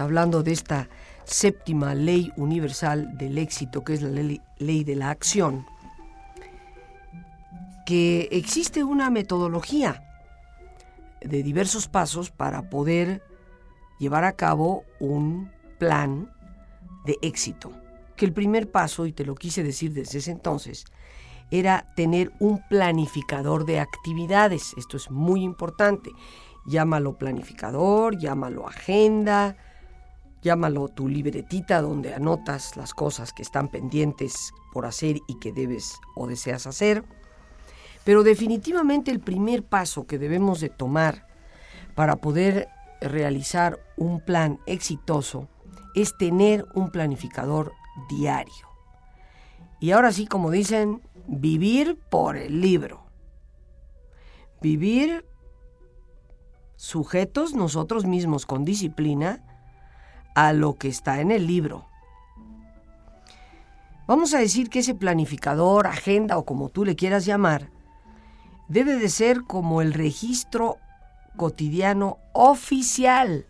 Hablando de esta séptima ley universal del éxito, que es la ley, ley de la acción, que existe una metodología de diversos pasos para poder llevar a cabo un plan de éxito. Que el primer paso, y te lo quise decir desde ese entonces, era tener un planificador de actividades. Esto es muy importante. Llámalo planificador, llámalo agenda, llámalo tu libretita donde anotas las cosas que están pendientes por hacer y que debes o deseas hacer. Pero definitivamente el primer paso que debemos de tomar para poder realizar un plan exitoso es tener un planificador diario. Y ahora sí, como dicen, vivir por el libro. Vivir sujetos nosotros mismos con disciplina a lo que está en el libro. Vamos a decir que ese planificador, agenda o como tú le quieras llamar, debe de ser como el registro cotidiano oficial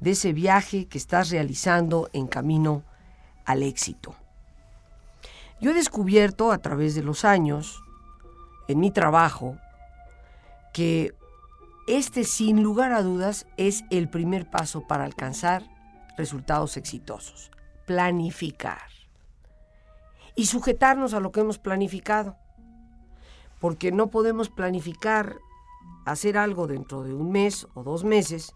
de ese viaje que estás realizando en camino al éxito. Yo he descubierto a través de los años, en mi trabajo, que este sin lugar a dudas es el primer paso para alcanzar resultados exitosos. Planificar. Y sujetarnos a lo que hemos planificado. Porque no podemos planificar hacer algo dentro de un mes o dos meses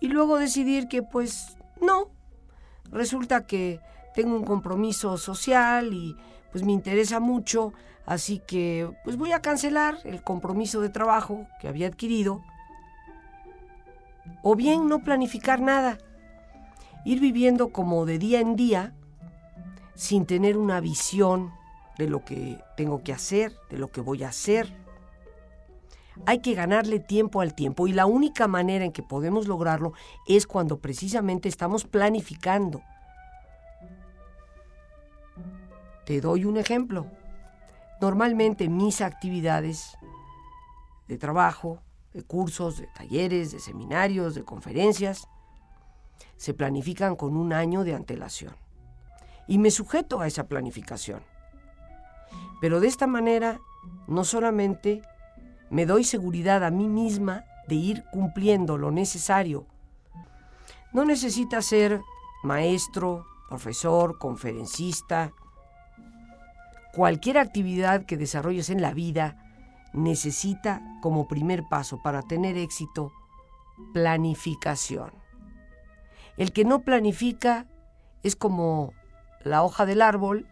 y luego decidir que pues no, resulta que tengo un compromiso social y pues me interesa mucho, así que pues voy a cancelar el compromiso de trabajo que había adquirido. O bien no planificar nada, ir viviendo como de día en día sin tener una visión de lo que tengo que hacer, de lo que voy a hacer. Hay que ganarle tiempo al tiempo y la única manera en que podemos lograrlo es cuando precisamente estamos planificando. Te doy un ejemplo. Normalmente mis actividades de trabajo, de cursos, de talleres, de seminarios, de conferencias, se planifican con un año de antelación. Y me sujeto a esa planificación. Pero de esta manera, no solamente me doy seguridad a mí misma de ir cumpliendo lo necesario. No necesita ser maestro, profesor, conferencista. Cualquier actividad que desarrolles en la vida necesita como primer paso para tener éxito planificación. El que no planifica es como la hoja del árbol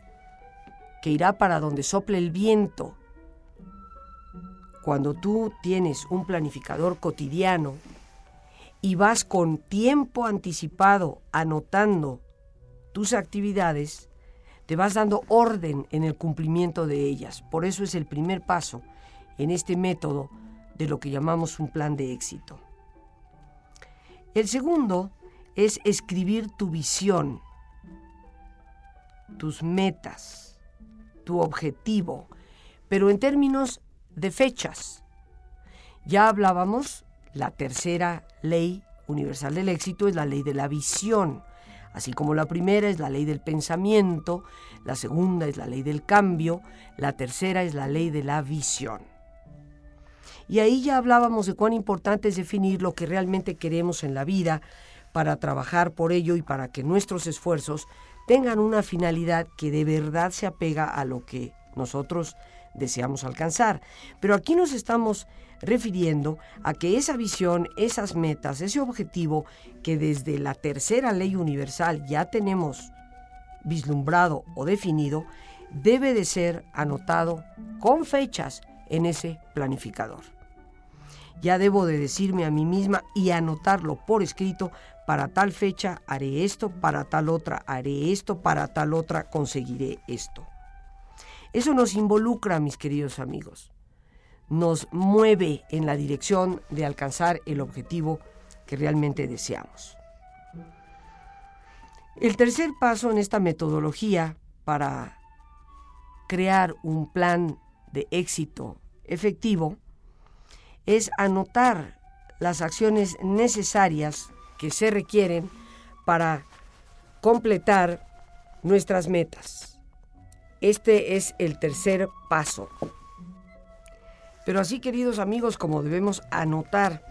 que irá para donde sople el viento cuando tú tienes un planificador cotidiano y vas con tiempo anticipado anotando tus actividades, te vas dando orden en el cumplimiento de ellas. Por eso es el primer paso en este método de lo que llamamos un plan de éxito. El segundo es escribir tu visión, tus metas, tu objetivo, pero en términos de fechas. Ya hablábamos, la tercera ley universal del éxito es la ley de la visión, así como la primera es la ley del pensamiento, la segunda es la ley del cambio, la tercera es la ley de la visión. Y ahí ya hablábamos de cuán importante es definir lo que realmente queremos en la vida para trabajar por ello y para que nuestros esfuerzos tengan una finalidad que de verdad se apega a lo que nosotros deseamos alcanzar. Pero aquí nos estamos refiriendo a que esa visión, esas metas, ese objetivo que desde la tercera ley universal ya tenemos vislumbrado o definido, debe de ser anotado con fechas en ese planificador. Ya debo de decirme a mí misma y anotarlo por escrito, para tal fecha haré esto, para tal otra haré esto, para tal otra conseguiré esto. Eso nos involucra, mis queridos amigos. Nos mueve en la dirección de alcanzar el objetivo que realmente deseamos. El tercer paso en esta metodología para crear un plan de éxito efectivo es anotar las acciones necesarias que se requieren para completar nuestras metas. Este es el tercer paso. Pero así, queridos amigos, como debemos anotar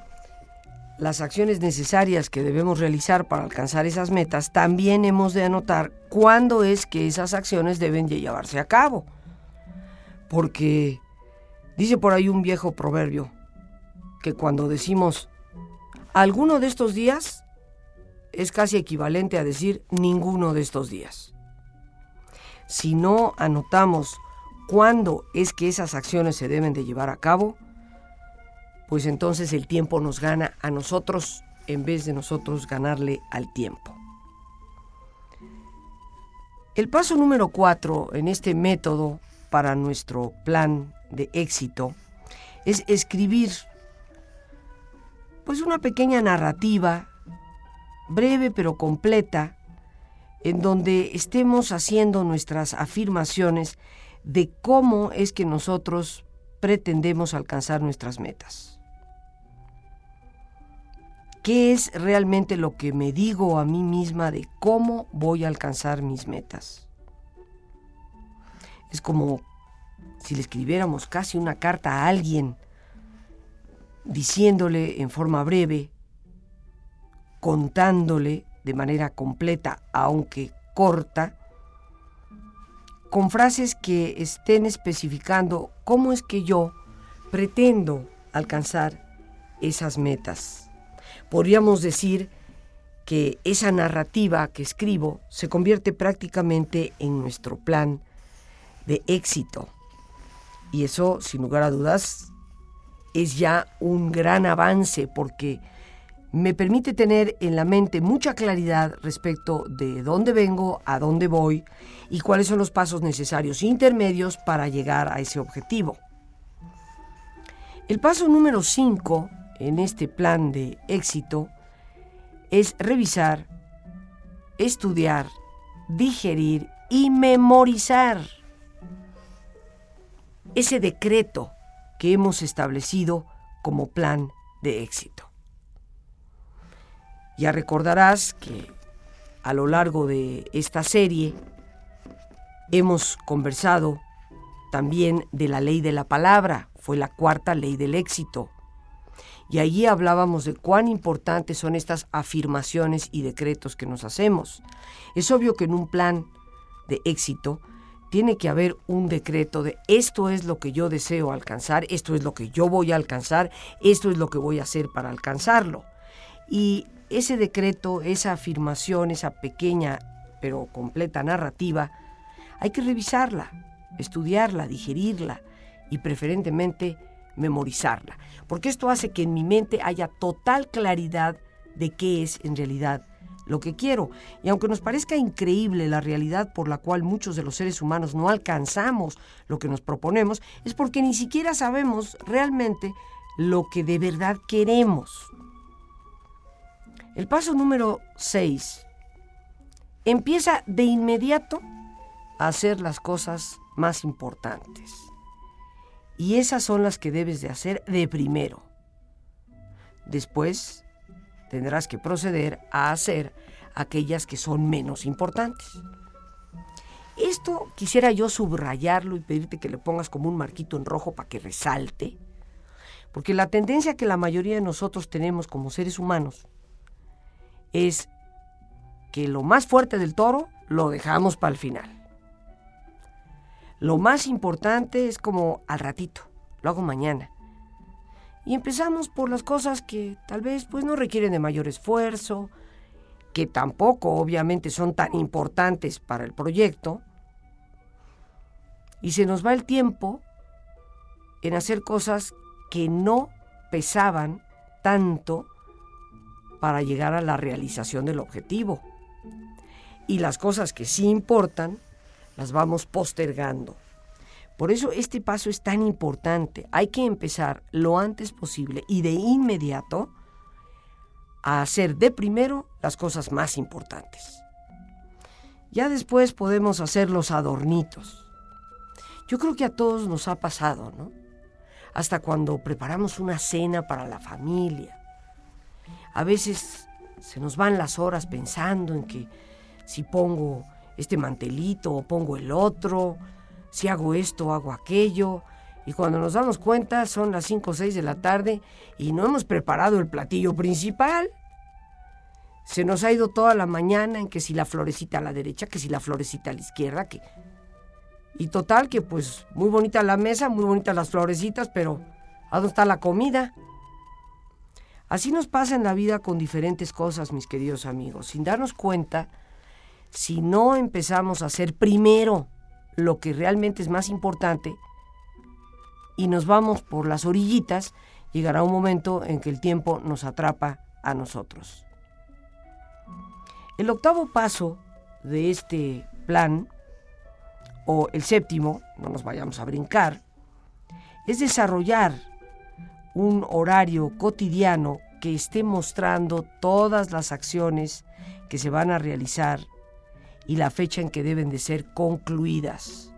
las acciones necesarias que debemos realizar para alcanzar esas metas, también hemos de anotar cuándo es que esas acciones deben llevarse a cabo. Porque dice por ahí un viejo proverbio que cuando decimos alguno de estos días es casi equivalente a decir ninguno de estos días. Si no anotamos cuándo es que esas acciones se deben de llevar a cabo, pues entonces el tiempo nos gana a nosotros en vez de nosotros ganarle al tiempo. El paso número cuatro en este método para nuestro plan de éxito es escribir pues una pequeña narrativa breve pero completa en donde estemos haciendo nuestras afirmaciones de cómo es que nosotros pretendemos alcanzar nuestras metas. ¿Qué es realmente lo que me digo a mí misma de cómo voy a alcanzar mis metas? Es como si le escribiéramos casi una carta a alguien diciéndole en forma breve, contándole de manera completa, aunque corta, con frases que estén especificando cómo es que yo pretendo alcanzar esas metas. Podríamos decir que esa narrativa que escribo se convierte prácticamente en nuestro plan de éxito. Y eso, sin lugar a dudas, es ya un gran avance porque me permite tener en la mente mucha claridad respecto de dónde vengo, a dónde voy y cuáles son los pasos necesarios intermedios para llegar a ese objetivo. El paso número 5 en este plan de éxito es revisar, estudiar, digerir y memorizar ese decreto que hemos establecido como plan de éxito. Ya recordarás que a lo largo de esta serie hemos conversado también de la ley de la palabra, fue la cuarta ley del éxito. Y allí hablábamos de cuán importantes son estas afirmaciones y decretos que nos hacemos. Es obvio que en un plan de éxito tiene que haber un decreto de esto es lo que yo deseo alcanzar, esto es lo que yo voy a alcanzar, esto es lo que voy a hacer para alcanzarlo. Y ese decreto, esa afirmación, esa pequeña pero completa narrativa, hay que revisarla, estudiarla, digerirla y preferentemente memorizarla, porque esto hace que en mi mente haya total claridad de qué es en realidad lo que quiero. Y aunque nos parezca increíble la realidad por la cual muchos de los seres humanos no alcanzamos lo que nos proponemos, es porque ni siquiera sabemos realmente lo que de verdad queremos. El paso número 6 empieza de inmediato a hacer las cosas más importantes. Y esas son las que debes de hacer de primero. Después tendrás que proceder a hacer aquellas que son menos importantes. Esto quisiera yo subrayarlo y pedirte que le pongas como un marquito en rojo para que resalte, porque la tendencia que la mayoría de nosotros tenemos como seres humanos es que lo más fuerte del toro lo dejamos para el final. Lo más importante es como al ratito, lo hago mañana. Y empezamos por las cosas que tal vez pues no requieren de mayor esfuerzo, que tampoco obviamente son tan importantes para el proyecto. Y se nos va el tiempo en hacer cosas que no pesaban tanto para llegar a la realización del objetivo. Y las cosas que sí importan, las vamos postergando. Por eso este paso es tan importante. Hay que empezar lo antes posible y de inmediato a hacer de primero las cosas más importantes. Ya después podemos hacer los adornitos. Yo creo que a todos nos ha pasado, ¿no? hasta cuando preparamos una cena para la familia. A veces se nos van las horas pensando en que si pongo este mantelito o pongo el otro, si hago esto o hago aquello. Y cuando nos damos cuenta son las 5 o 6 de la tarde y no hemos preparado el platillo principal. Se nos ha ido toda la mañana en que si la florecita a la derecha, que si la florecita a la izquierda, que... Y total que pues muy bonita la mesa, muy bonitas las florecitas, pero ¿a dónde está la comida? Así nos pasa en la vida con diferentes cosas, mis queridos amigos. Sin darnos cuenta, si no empezamos a hacer primero lo que realmente es más importante y nos vamos por las orillitas, llegará un momento en que el tiempo nos atrapa a nosotros. El octavo paso de este plan, o el séptimo, no nos vayamos a brincar, es desarrollar un horario cotidiano que esté mostrando todas las acciones que se van a realizar y la fecha en que deben de ser concluidas.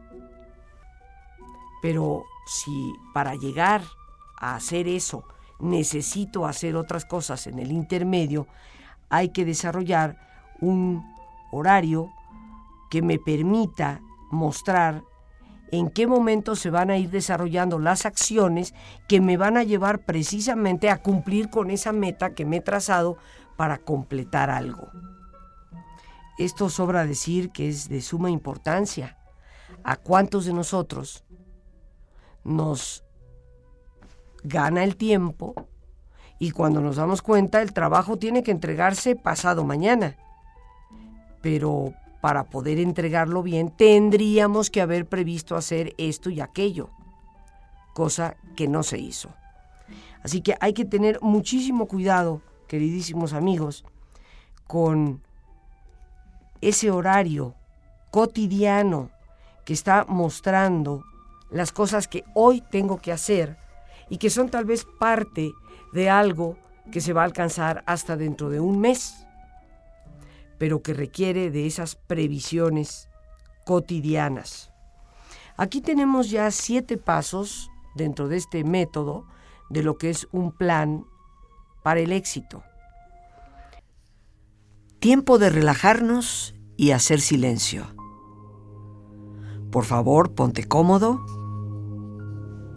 Pero si para llegar a hacer eso necesito hacer otras cosas en el intermedio, hay que desarrollar un horario que me permita mostrar en qué momento se van a ir desarrollando las acciones que me van a llevar precisamente a cumplir con esa meta que me he trazado para completar algo. Esto sobra decir que es de suma importancia. ¿A cuántos de nosotros nos gana el tiempo y cuando nos damos cuenta el trabajo tiene que entregarse pasado mañana? Pero para poder entregarlo bien tendríamos que haber previsto hacer esto y aquello, cosa que no se hizo. Así que hay que tener muchísimo cuidado, queridísimos amigos, con ese horario cotidiano que está mostrando las cosas que hoy tengo que hacer y que son tal vez parte de algo que se va a alcanzar hasta dentro de un mes, pero que requiere de esas previsiones cotidianas. Aquí tenemos ya siete pasos dentro de este método de lo que es un plan para el éxito. Tiempo de relajarnos y hacer silencio. Por favor, ponte cómodo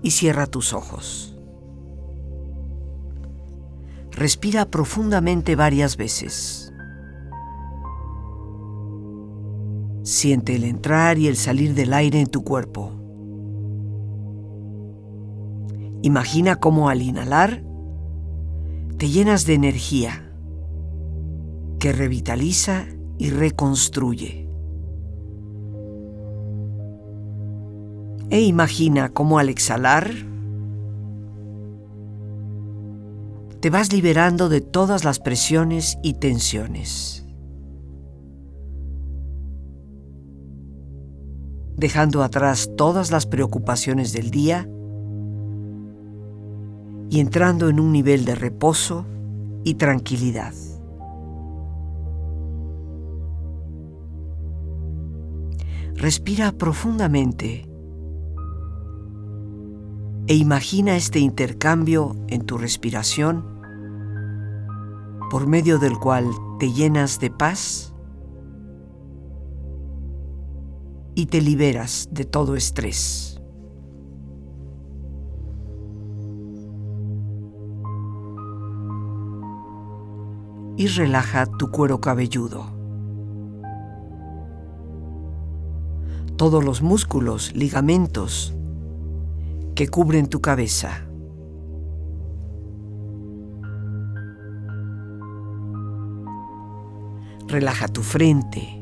y cierra tus ojos. Respira profundamente varias veces. Siente el entrar y el salir del aire en tu cuerpo. Imagina cómo al inhalar te llenas de energía que revitaliza y reconstruye. E imagina cómo al exhalar te vas liberando de todas las presiones y tensiones, dejando atrás todas las preocupaciones del día y entrando en un nivel de reposo y tranquilidad. Respira profundamente e imagina este intercambio en tu respiración por medio del cual te llenas de paz y te liberas de todo estrés. Y relaja tu cuero cabelludo. todos los músculos, ligamentos que cubren tu cabeza. Relaja tu frente.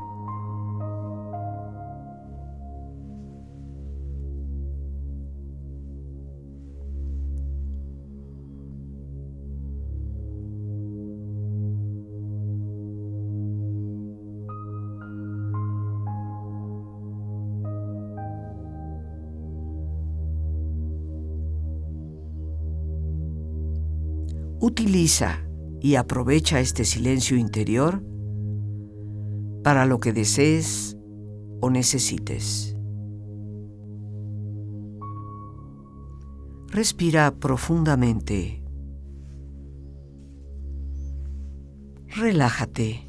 Utiliza y aprovecha este silencio interior para lo que desees o necesites. Respira profundamente. Relájate.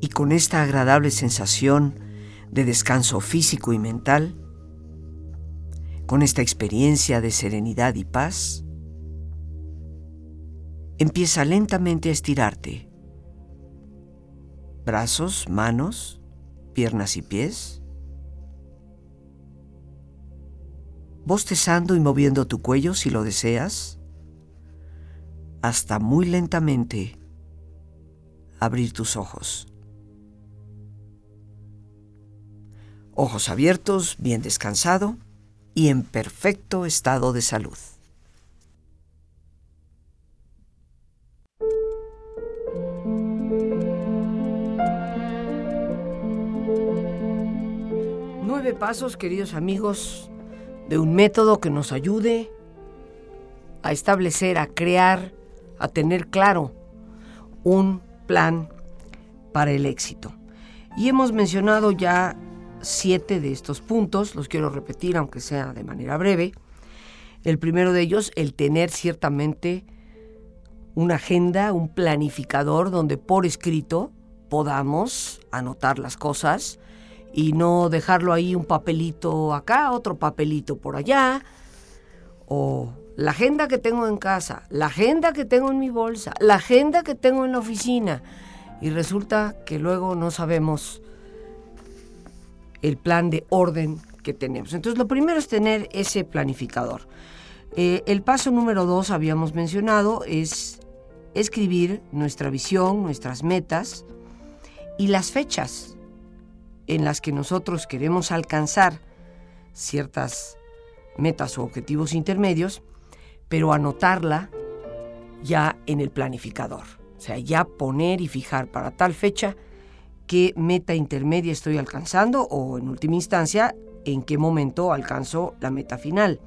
Y con esta agradable sensación de descanso físico y mental, con esta experiencia de serenidad y paz, empieza lentamente a estirarte. Brazos, manos, piernas y pies. Bostezando y moviendo tu cuello si lo deseas, hasta muy lentamente abrir tus ojos. Ojos abiertos, bien descansado y en perfecto estado de salud. Nueve pasos, queridos amigos, de un método que nos ayude a establecer, a crear, a tener claro un plan para el éxito. Y hemos mencionado ya siete de estos puntos, los quiero repetir aunque sea de manera breve. El primero de ellos, el tener ciertamente una agenda, un planificador donde por escrito podamos anotar las cosas y no dejarlo ahí un papelito acá, otro papelito por allá, o la agenda que tengo en casa, la agenda que tengo en mi bolsa, la agenda que tengo en la oficina. Y resulta que luego no sabemos el plan de orden que tenemos. Entonces, lo primero es tener ese planificador. Eh, el paso número dos, habíamos mencionado, es escribir nuestra visión, nuestras metas y las fechas en las que nosotros queremos alcanzar ciertas metas o objetivos intermedios, pero anotarla ya en el planificador. O sea, ya poner y fijar para tal fecha qué meta intermedia estoy alcanzando o en última instancia en qué momento alcanzo la meta final.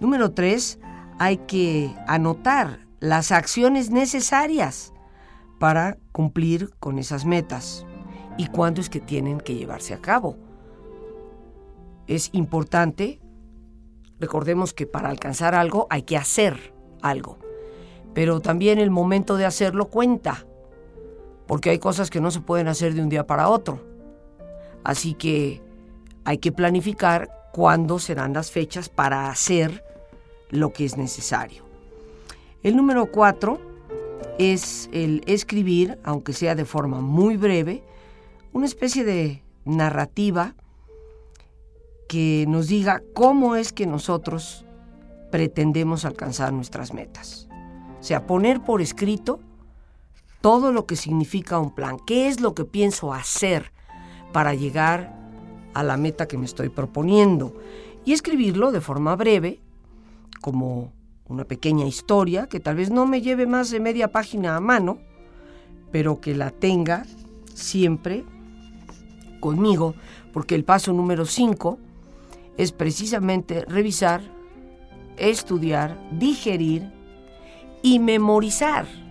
Número tres, hay que anotar las acciones necesarias para cumplir con esas metas y cuándo es que tienen que llevarse a cabo. Es importante, recordemos que para alcanzar algo hay que hacer algo, pero también el momento de hacerlo cuenta, porque hay cosas que no se pueden hacer de un día para otro. Así que hay que planificar cuándo serán las fechas para hacer lo que es necesario. El número cuatro es el escribir, aunque sea de forma muy breve, una especie de narrativa que nos diga cómo es que nosotros pretendemos alcanzar nuestras metas. O sea, poner por escrito todo lo que significa un plan, qué es lo que pienso hacer para llegar a la meta que me estoy proponiendo. Y escribirlo de forma breve, como una pequeña historia que tal vez no me lleve más de media página a mano, pero que la tenga siempre conmigo, porque el paso número 5 es precisamente revisar, estudiar, digerir y memorizar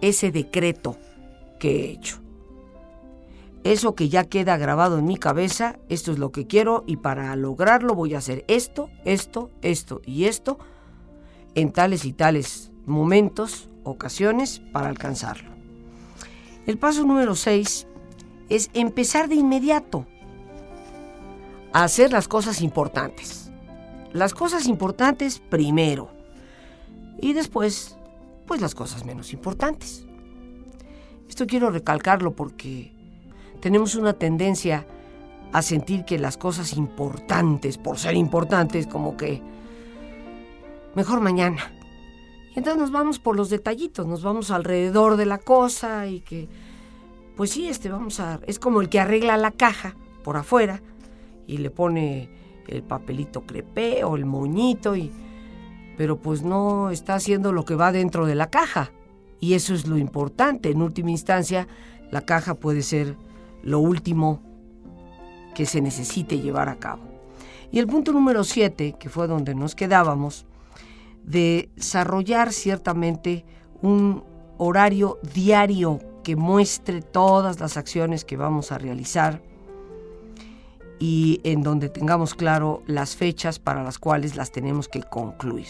ese decreto que he hecho. Eso que ya queda grabado en mi cabeza, esto es lo que quiero y para lograrlo voy a hacer esto, esto, esto y esto en tales y tales momentos, ocasiones para alcanzarlo. El paso número 6 es empezar de inmediato a hacer las cosas importantes. Las cosas importantes primero y después, pues las cosas menos importantes. Esto quiero recalcarlo porque tenemos una tendencia a sentir que las cosas importantes, por ser importantes, como que mejor mañana. Y entonces nos vamos por los detallitos, nos vamos alrededor de la cosa y que, pues sí, este vamos a, es como el que arregla la caja por afuera y le pone el papelito crepé o el moñito y, pero pues no está haciendo lo que va dentro de la caja. Y eso es lo importante. En última instancia, la caja puede ser lo último que se necesite llevar a cabo. Y el punto número siete, que fue donde nos quedábamos, de desarrollar ciertamente un horario diario que muestre todas las acciones que vamos a realizar y en donde tengamos claro las fechas para las cuales las tenemos que concluir.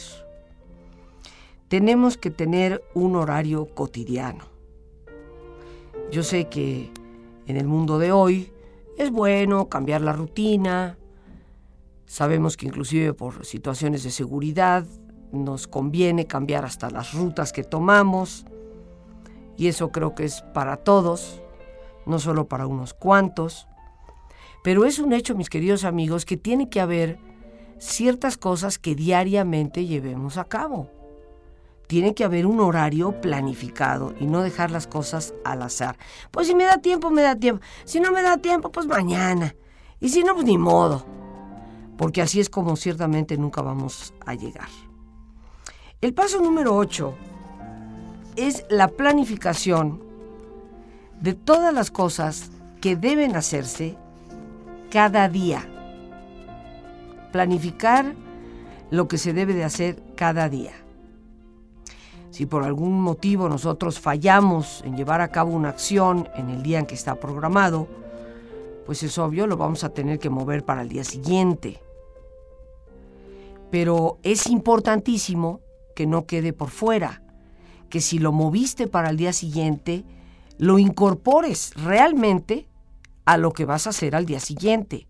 Tenemos que tener un horario cotidiano. Yo sé que en el mundo de hoy es bueno cambiar la rutina. Sabemos que inclusive por situaciones de seguridad nos conviene cambiar hasta las rutas que tomamos y eso creo que es para todos, no solo para unos cuantos. Pero es un hecho, mis queridos amigos, que tiene que haber ciertas cosas que diariamente llevemos a cabo. Tiene que haber un horario planificado y no dejar las cosas al azar. Pues si me da tiempo, me da tiempo. Si no me da tiempo, pues mañana. Y si no, pues ni modo. Porque así es como ciertamente nunca vamos a llegar. El paso número 8 es la planificación de todas las cosas que deben hacerse cada día. Planificar lo que se debe de hacer cada día. Si por algún motivo nosotros fallamos en llevar a cabo una acción en el día en que está programado, pues es obvio, lo vamos a tener que mover para el día siguiente. Pero es importantísimo que no quede por fuera, que si lo moviste para el día siguiente, lo incorpores realmente a lo que vas a hacer al día siguiente.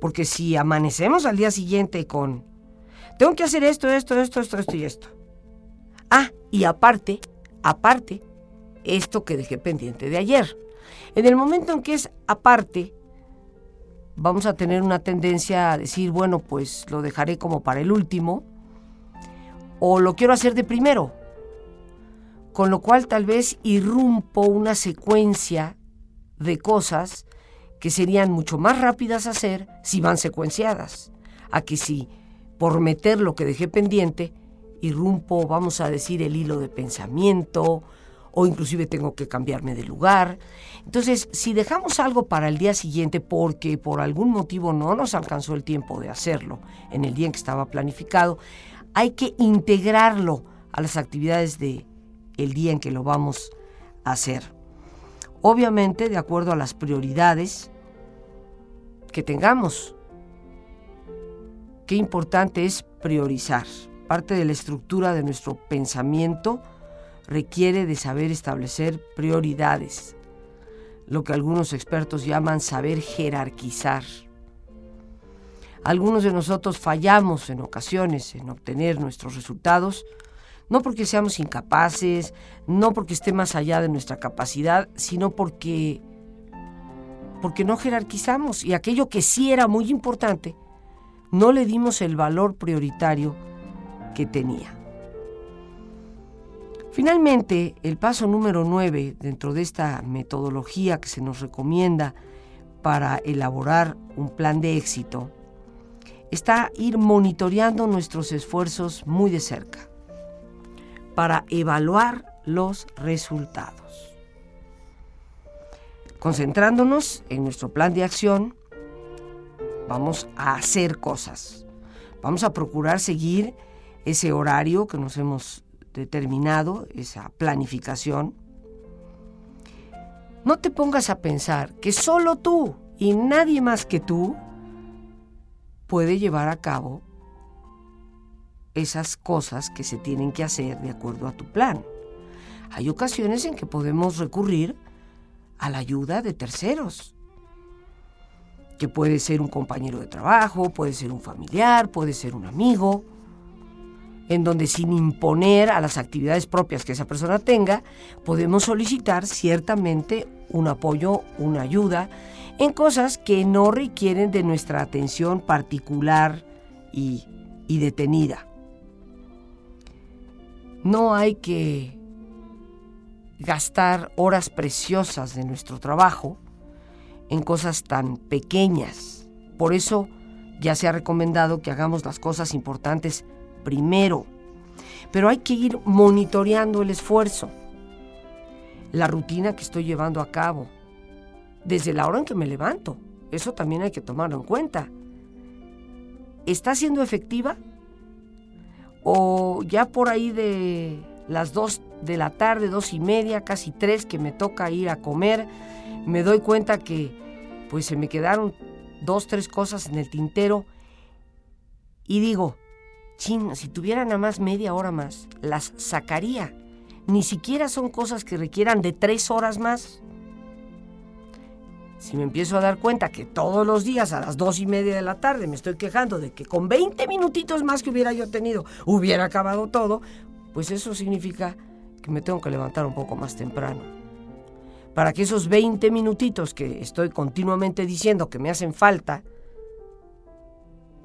Porque si amanecemos al día siguiente con, tengo que hacer esto, esto, esto, esto, esto y esto. Ah, y aparte, aparte, esto que dejé pendiente de ayer. En el momento en que es aparte, vamos a tener una tendencia a decir, bueno, pues lo dejaré como para el último, o lo quiero hacer de primero, con lo cual tal vez irrumpo una secuencia de cosas que serían mucho más rápidas a hacer si van secuenciadas, a que si por meter lo que dejé pendiente, irrumpo, vamos a decir, el hilo de pensamiento, o inclusive tengo que cambiarme de lugar. Entonces, si dejamos algo para el día siguiente porque por algún motivo no nos alcanzó el tiempo de hacerlo en el día en que estaba planificado, hay que integrarlo a las actividades de el día en que lo vamos a hacer. Obviamente, de acuerdo a las prioridades que tengamos. Qué importante es priorizar. Parte de la estructura de nuestro pensamiento requiere de saber establecer prioridades, lo que algunos expertos llaman saber jerarquizar. Algunos de nosotros fallamos en ocasiones en obtener nuestros resultados, no porque seamos incapaces, no porque esté más allá de nuestra capacidad, sino porque porque no jerarquizamos y aquello que sí era muy importante, no le dimos el valor prioritario que tenía. Finalmente, el paso número 9 dentro de esta metodología que se nos recomienda para elaborar un plan de éxito está ir monitoreando nuestros esfuerzos muy de cerca para evaluar los resultados. Concentrándonos en nuestro plan de acción, vamos a hacer cosas. Vamos a procurar seguir ese horario que nos hemos determinado, esa planificación, no te pongas a pensar que solo tú y nadie más que tú puede llevar a cabo esas cosas que se tienen que hacer de acuerdo a tu plan. Hay ocasiones en que podemos recurrir a la ayuda de terceros, que puede ser un compañero de trabajo, puede ser un familiar, puede ser un amigo, en donde sin imponer a las actividades propias que esa persona tenga, podemos solicitar ciertamente un apoyo, una ayuda en cosas que no requieren de nuestra atención particular y, y detenida. No hay que gastar horas preciosas de nuestro trabajo en cosas tan pequeñas. Por eso ya se ha recomendado que hagamos las cosas importantes primero, pero hay que ir monitoreando el esfuerzo, la rutina que estoy llevando a cabo, desde la hora en que me levanto. Eso también hay que tomarlo en cuenta. ¿Está siendo efectiva? ¿O ya por ahí de las dos de la tarde, dos y media, casi tres, que me toca ir a comer, me doy cuenta que pues se me quedaron dos, tres cosas en el tintero y digo, Chin, si tuviera nada más media hora más, las sacaría. Ni siquiera son cosas que requieran de tres horas más. Si me empiezo a dar cuenta que todos los días a las dos y media de la tarde me estoy quejando de que con 20 minutitos más que hubiera yo tenido hubiera acabado todo, pues eso significa que me tengo que levantar un poco más temprano. Para que esos 20 minutitos que estoy continuamente diciendo que me hacen falta,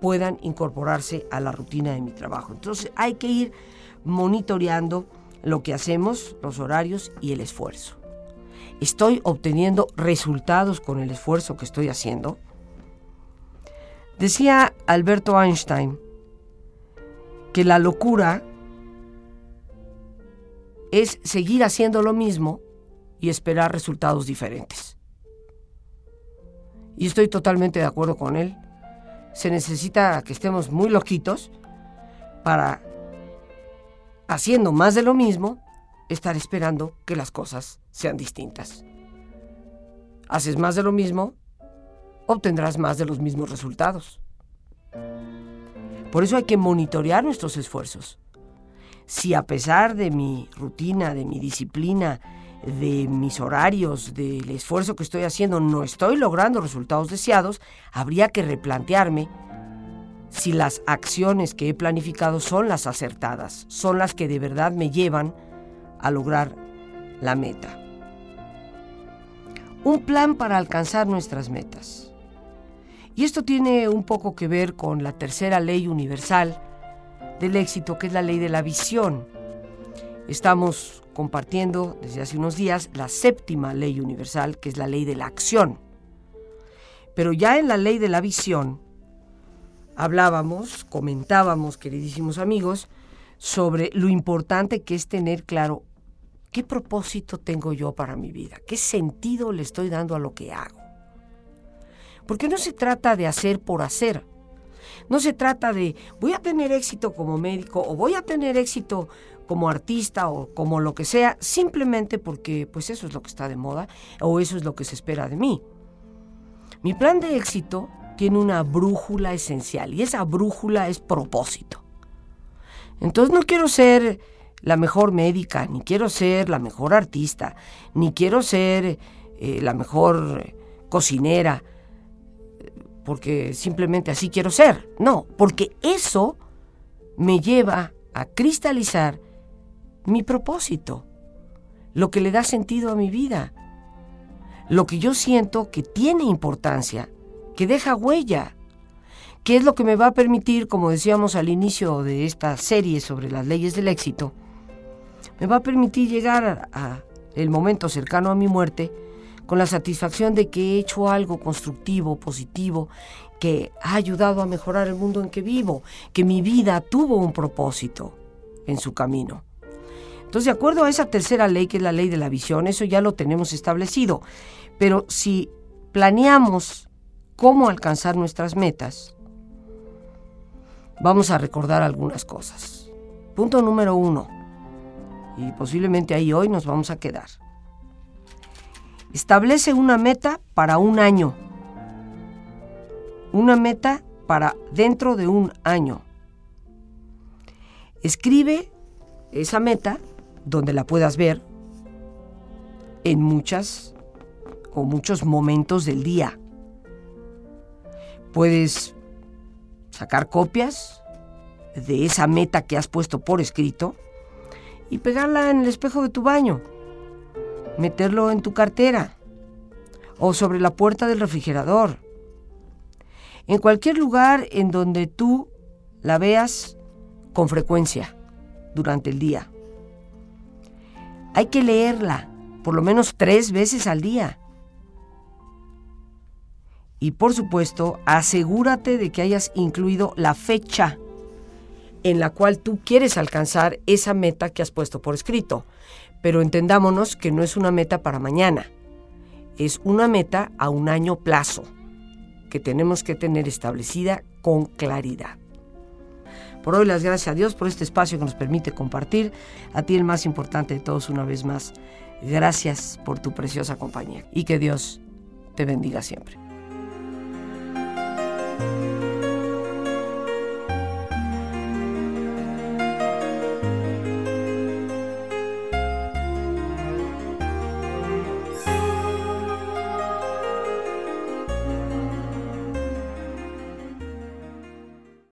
puedan incorporarse a la rutina de mi trabajo. Entonces hay que ir monitoreando lo que hacemos, los horarios y el esfuerzo. ¿Estoy obteniendo resultados con el esfuerzo que estoy haciendo? Decía Alberto Einstein que la locura es seguir haciendo lo mismo y esperar resultados diferentes. Y estoy totalmente de acuerdo con él se necesita que estemos muy loquitos para, haciendo más de lo mismo, estar esperando que las cosas sean distintas. Haces más de lo mismo, obtendrás más de los mismos resultados. Por eso hay que monitorear nuestros esfuerzos. Si a pesar de mi rutina, de mi disciplina, de mis horarios, del esfuerzo que estoy haciendo, no estoy logrando resultados deseados, habría que replantearme si las acciones que he planificado son las acertadas, son las que de verdad me llevan a lograr la meta. Un plan para alcanzar nuestras metas. Y esto tiene un poco que ver con la tercera ley universal del éxito, que es la ley de la visión. Estamos compartiendo desde hace unos días la séptima ley universal, que es la ley de la acción. Pero ya en la ley de la visión hablábamos, comentábamos, queridísimos amigos, sobre lo importante que es tener claro qué propósito tengo yo para mi vida, qué sentido le estoy dando a lo que hago. Porque no se trata de hacer por hacer. No se trata de voy a tener éxito como médico o voy a tener éxito como artista o como lo que sea, simplemente porque pues eso es lo que está de moda o eso es lo que se espera de mí. Mi plan de éxito tiene una brújula esencial y esa brújula es propósito. Entonces no quiero ser la mejor médica, ni quiero ser la mejor artista, ni quiero ser eh, la mejor cocinera, porque simplemente así quiero ser. No, porque eso me lleva a cristalizar mi propósito, lo que le da sentido a mi vida, lo que yo siento que tiene importancia, que deja huella, que es lo que me va a permitir, como decíamos al inicio de esta serie sobre las leyes del éxito, me va a permitir llegar a, el momento cercano a mi muerte con la satisfacción de que he hecho algo constructivo, positivo, que ha ayudado a mejorar el mundo en que vivo, que mi vida tuvo un propósito en su camino. Entonces, de acuerdo a esa tercera ley, que es la ley de la visión, eso ya lo tenemos establecido. Pero si planeamos cómo alcanzar nuestras metas, vamos a recordar algunas cosas. Punto número uno, y posiblemente ahí hoy nos vamos a quedar. Establece una meta para un año. Una meta para dentro de un año. Escribe esa meta donde la puedas ver en muchas o muchos momentos del día. Puedes sacar copias de esa meta que has puesto por escrito y pegarla en el espejo de tu baño, meterlo en tu cartera o sobre la puerta del refrigerador. En cualquier lugar en donde tú la veas con frecuencia durante el día. Hay que leerla por lo menos tres veces al día. Y por supuesto, asegúrate de que hayas incluido la fecha en la cual tú quieres alcanzar esa meta que has puesto por escrito. Pero entendámonos que no es una meta para mañana, es una meta a un año plazo que tenemos que tener establecida con claridad. Por hoy las gracias a Dios por este espacio que nos permite compartir. A ti el más importante de todos una vez más. Gracias por tu preciosa compañía y que Dios te bendiga siempre.